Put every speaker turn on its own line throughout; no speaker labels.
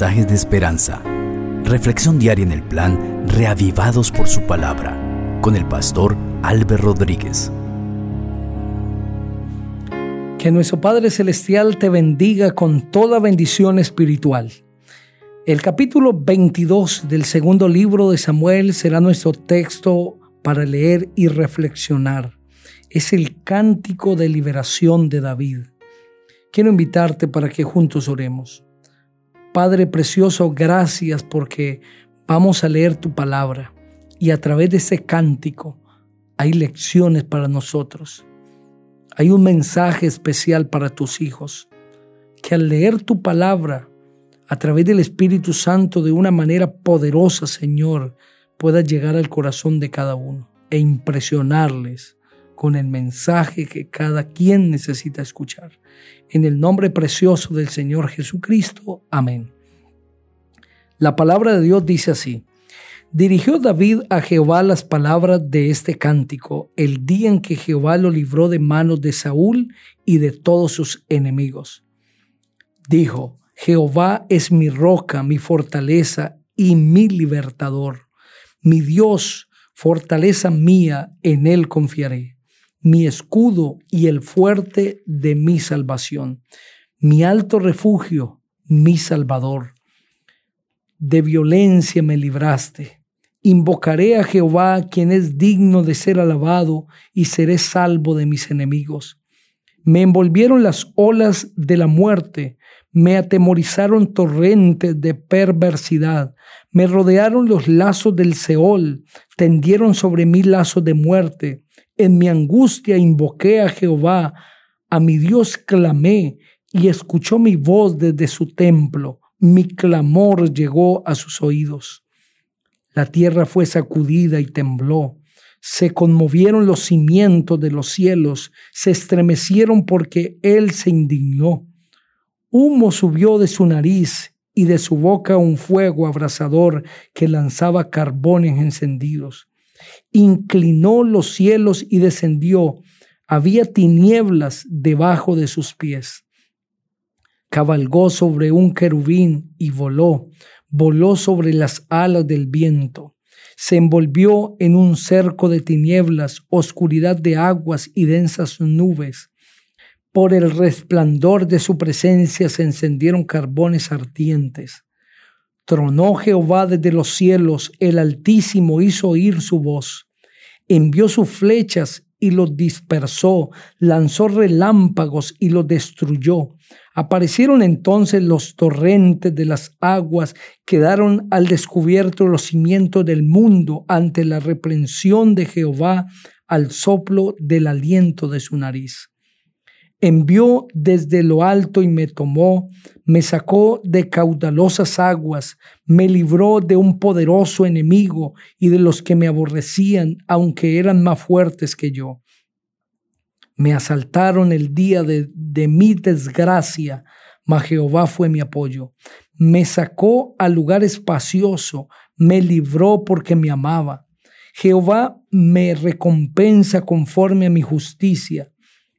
de esperanza. Reflexión diaria en el plan Reavivados por su palabra con el pastor Álvaro Rodríguez.
Que nuestro Padre Celestial te bendiga con toda bendición espiritual. El capítulo 22 del segundo libro de Samuel será nuestro texto para leer y reflexionar. Es el cántico de liberación de David. Quiero invitarte para que juntos oremos. Padre precioso, gracias porque vamos a leer tu palabra y a través de ese cántico hay lecciones para nosotros. Hay un mensaje especial para tus hijos, que al leer tu palabra a través del Espíritu Santo de una manera poderosa, Señor, pueda llegar al corazón de cada uno e impresionarles con el mensaje que cada quien necesita escuchar. En el nombre precioso del Señor Jesucristo. Amén. La palabra de Dios dice así. Dirigió David a Jehová las palabras de este cántico el día en que Jehová lo libró de manos de Saúl y de todos sus enemigos. Dijo, Jehová es mi roca, mi fortaleza y mi libertador. Mi Dios, fortaleza mía, en él confiaré. Mi escudo y el fuerte de mi salvación. Mi alto refugio, mi salvador. De violencia me libraste Invocaré a Jehová, quien es digno de ser alabado, y seré salvo de mis enemigos. Me envolvieron las olas de la muerte, me atemorizaron torrentes de perversidad, me rodearon los lazos del Seol, tendieron sobre mí lazos de muerte. En mi angustia invoqué a Jehová, a mi Dios clamé, y escuchó mi voz desde su templo, mi clamor llegó a sus oídos. La tierra fue sacudida y tembló. Se conmovieron los cimientos de los cielos, se estremecieron porque Él se indignó. Humo subió de su nariz y de su boca un fuego abrasador que lanzaba carbones encendidos. Inclinó los cielos y descendió. Había tinieblas debajo de sus pies. Cabalgó sobre un querubín y voló voló sobre las alas del viento, se envolvió en un cerco de tinieblas, oscuridad de aguas y densas nubes. Por el resplandor de su presencia se encendieron carbones ardientes. Tronó Jehová desde los cielos, el Altísimo hizo oír su voz. Envió sus flechas y los dispersó, lanzó relámpagos y los destruyó. Aparecieron entonces los torrentes de las aguas, quedaron al descubierto los cimientos del mundo ante la reprensión de Jehová al soplo del aliento de su nariz. Envió desde lo alto y me tomó, me sacó de caudalosas aguas, me libró de un poderoso enemigo y de los que me aborrecían, aunque eran más fuertes que yo. Me asaltaron el día de, mi desgracia, mas Jehová fue mi apoyo. Me sacó al lugar espacioso, me libró porque me amaba. Jehová me recompensa conforme a mi justicia,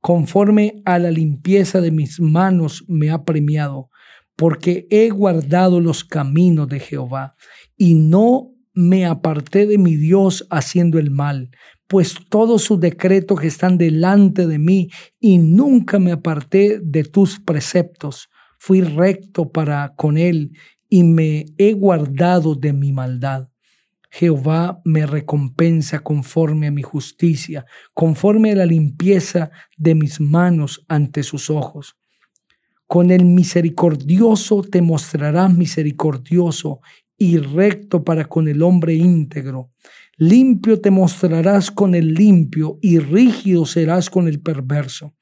conforme a la limpieza de mis manos me ha premiado, porque he guardado los caminos de Jehová y no me aparté de mi Dios haciendo el mal, pues todos sus decretos están delante de mí y nunca me aparté de tus preceptos. Fui recto para con él y me he guardado de mi maldad. Jehová me recompensa conforme a mi justicia, conforme a la limpieza de mis manos ante sus ojos. Con el misericordioso te mostrarás misericordioso y recto para con el hombre íntegro. Limpio te mostrarás con el limpio y rígido serás con el perverso.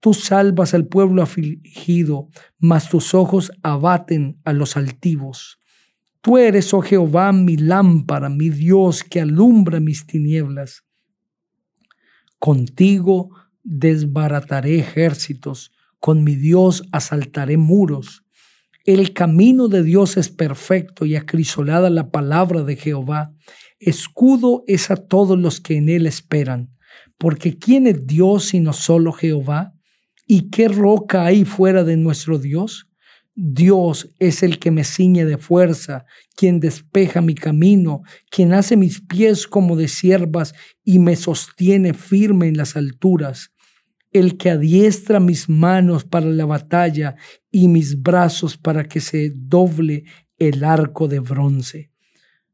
Tú salvas al pueblo afligido, mas tus ojos abaten a los altivos. Tú eres, oh Jehová, mi lámpara, mi Dios que alumbra mis tinieblas. Contigo desbarataré ejércitos, con mi Dios asaltaré muros. El camino de Dios es perfecto y acrisolada la palabra de Jehová. Escudo es a todos los que en él esperan. Porque ¿quién es Dios sino solo Jehová? ¿Y qué roca hay fuera de nuestro Dios? Dios es el que me ciñe de fuerza, quien despeja mi camino, quien hace mis pies como de siervas y me sostiene firme en las alturas, el que adiestra mis manos para la batalla y mis brazos para que se doble el arco de bronce.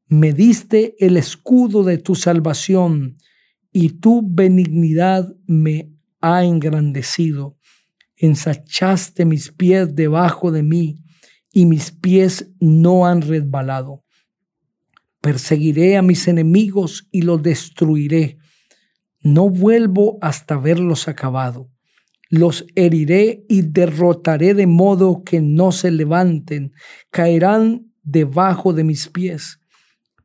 Me diste el escudo de tu salvación y tu benignidad me ha engrandecido ensachaste mis pies debajo de mí y mis pies no han resbalado. Perseguiré a mis enemigos y los destruiré. No vuelvo hasta verlos acabado. Los heriré y derrotaré de modo que no se levanten, caerán debajo de mis pies.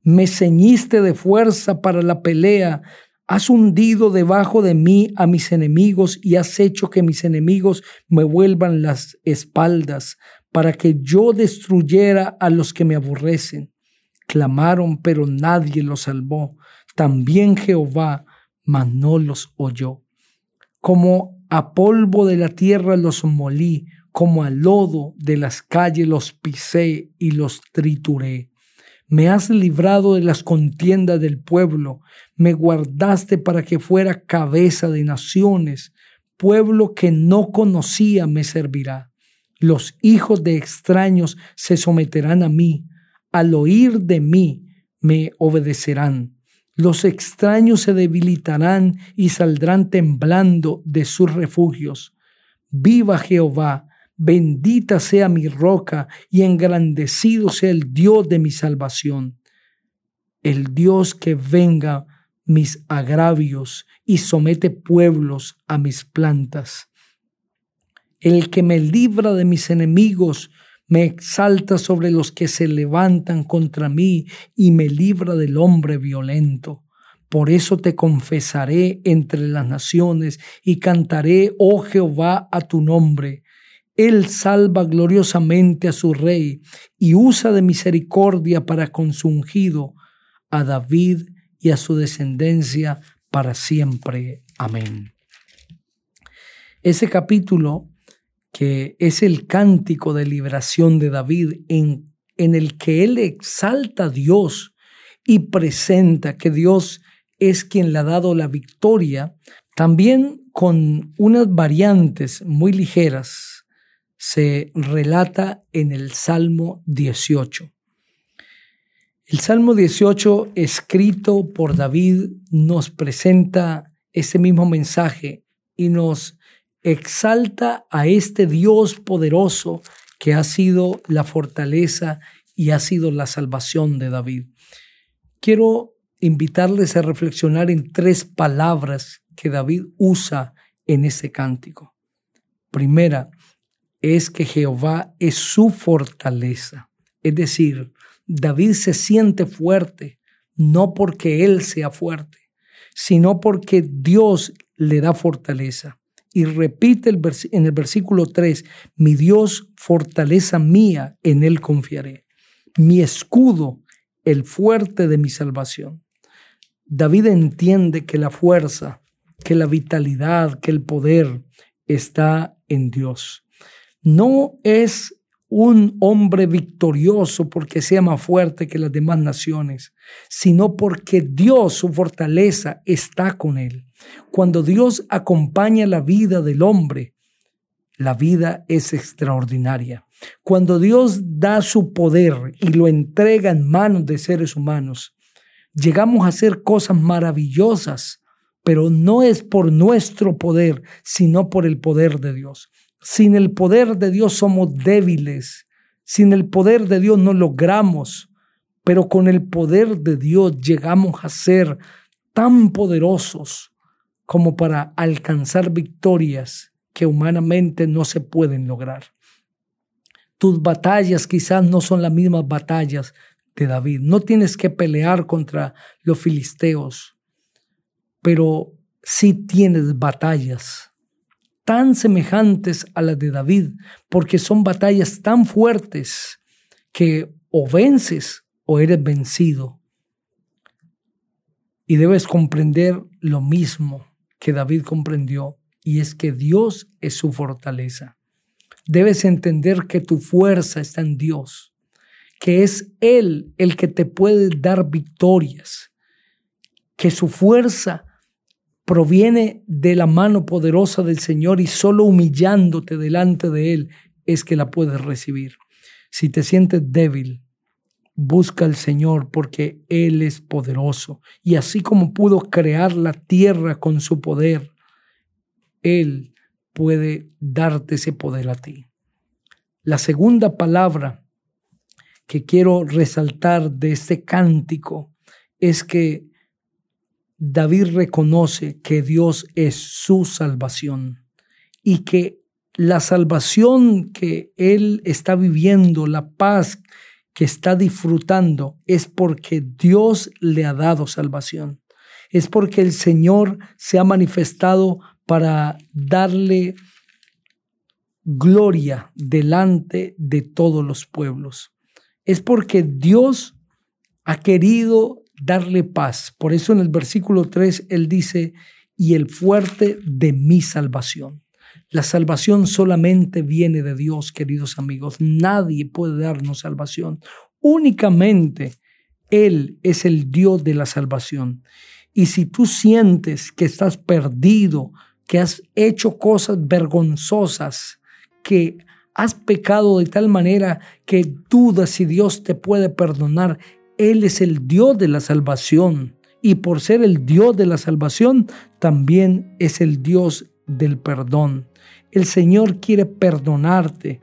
Me ceñiste de fuerza para la pelea, Has hundido debajo de mí a mis enemigos y has hecho que mis enemigos me vuelvan las espaldas para que yo destruyera a los que me aborrecen. Clamaron, pero nadie los salvó. También Jehová, mas no los oyó. Como a polvo de la tierra los molí, como a lodo de las calles los pisé y los trituré. Me has librado de las contiendas del pueblo, me guardaste para que fuera cabeza de naciones, pueblo que no conocía me servirá. Los hijos de extraños se someterán a mí, al oír de mí me obedecerán. Los extraños se debilitarán y saldrán temblando de sus refugios. Viva Jehová, Bendita sea mi roca y engrandecido sea el Dios de mi salvación. El Dios que venga mis agravios y somete pueblos a mis plantas. El que me libra de mis enemigos, me exalta sobre los que se levantan contra mí y me libra del hombre violento. Por eso te confesaré entre las naciones y cantaré, oh Jehová, a tu nombre. Él salva gloriosamente a su rey y usa de misericordia para con su ungido, a David y a su descendencia para siempre. Amén. Ese capítulo, que es el cántico de liberación de David, en, en el que él exalta a Dios y presenta que Dios es quien le ha dado la victoria, también con unas variantes muy ligeras se relata en el Salmo 18. El Salmo 18, escrito por David, nos presenta ese mismo mensaje y nos exalta a este Dios poderoso que ha sido la fortaleza y ha sido la salvación de David. Quiero invitarles a reflexionar en tres palabras que David usa en ese cántico. Primera, es que Jehová es su fortaleza. Es decir, David se siente fuerte, no porque él sea fuerte, sino porque Dios le da fortaleza. Y repite en el versículo 3, mi Dios, fortaleza mía, en él confiaré. Mi escudo, el fuerte de mi salvación. David entiende que la fuerza, que la vitalidad, que el poder está en Dios no es un hombre victorioso porque sea más fuerte que las demás naciones, sino porque Dios, su fortaleza, está con él. Cuando Dios acompaña la vida del hombre, la vida es extraordinaria. Cuando Dios da su poder y lo entrega en manos de seres humanos, llegamos a hacer cosas maravillosas, pero no es por nuestro poder, sino por el poder de Dios. Sin el poder de Dios somos débiles. Sin el poder de Dios no logramos. Pero con el poder de Dios llegamos a ser tan poderosos como para alcanzar victorias que humanamente no se pueden lograr. Tus batallas quizás no son las mismas batallas de David. No tienes que pelear contra los filisteos, pero sí tienes batallas tan semejantes a las de David, porque son batallas tan fuertes que o vences o eres vencido. Y debes comprender lo mismo que David comprendió, y es que Dios es su fortaleza. Debes entender que tu fuerza está en Dios, que es Él el que te puede dar victorias, que su fuerza proviene de la mano poderosa del Señor y solo humillándote delante de Él es que la puedes recibir. Si te sientes débil, busca al Señor porque Él es poderoso. Y así como pudo crear la tierra con su poder, Él puede darte ese poder a ti. La segunda palabra que quiero resaltar de este cántico es que David reconoce que Dios es su salvación y que la salvación que él está viviendo, la paz que está disfrutando, es porque Dios le ha dado salvación. Es porque el Señor se ha manifestado para darle gloria delante de todos los pueblos. Es porque Dios ha querido darle paz. Por eso en el versículo 3 él dice, y el fuerte de mi salvación. La salvación solamente viene de Dios, queridos amigos. Nadie puede darnos salvación. Únicamente Él es el Dios de la salvación. Y si tú sientes que estás perdido, que has hecho cosas vergonzosas, que has pecado de tal manera que dudas si Dios te puede perdonar, Él es el Dios de la salvación. Y por ser el Dios de la salvación, también es el Dios del perdón. El Señor quiere perdonarte,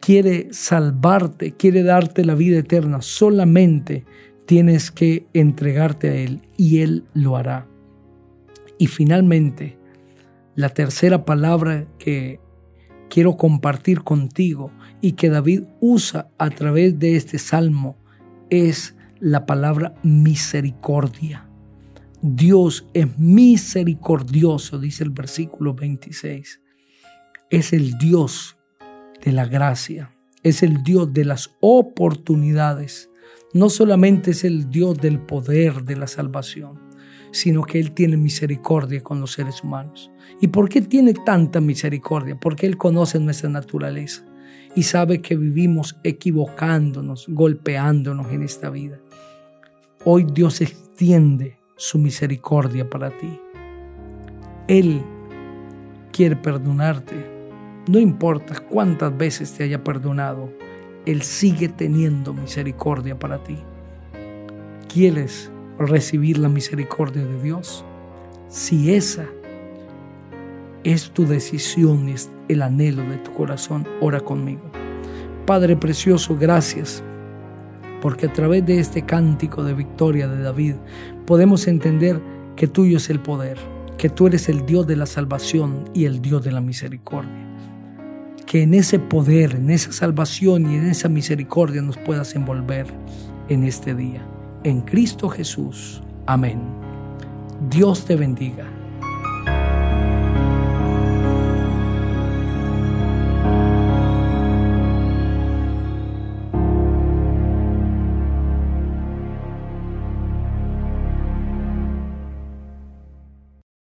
quiere salvarte, quiere darte la vida eterna. Solamente tienes que entregarte a Él y Él lo hará. Y finalmente, la tercera palabra que quiero compartir contigo y que David usa a través de este salmo es la palabra misericordia. Dios es misericordioso, dice el versículo 26. Es el Dios de la gracia, es el Dios de las oportunidades. No solamente es el Dios del poder de la salvación, sino que Él tiene misericordia con los seres humanos. ¿Y por qué tiene tanta misericordia? Porque Él conoce nuestra naturaleza y sabe que vivimos equivocándonos, golpeándonos en esta vida. Hoy Dios extiende su misericordia para ti. Él quiere perdonarte. No importa cuántas veces te haya perdonado, Él sigue teniendo misericordia para ti. ¿Quieres recibir la misericordia de Dios? Si esa es tu decisión, el anhelo de tu corazón, ora conmigo. Padre precioso, gracias porque a través de este cántico de victoria de David podemos entender que tuyo es el poder, que tú eres el Dios de la salvación y el Dios de la misericordia. Que en ese poder, en esa salvación y en esa misericordia nos puedas envolver en este día. En Cristo Jesús. Amén. Dios te bendiga.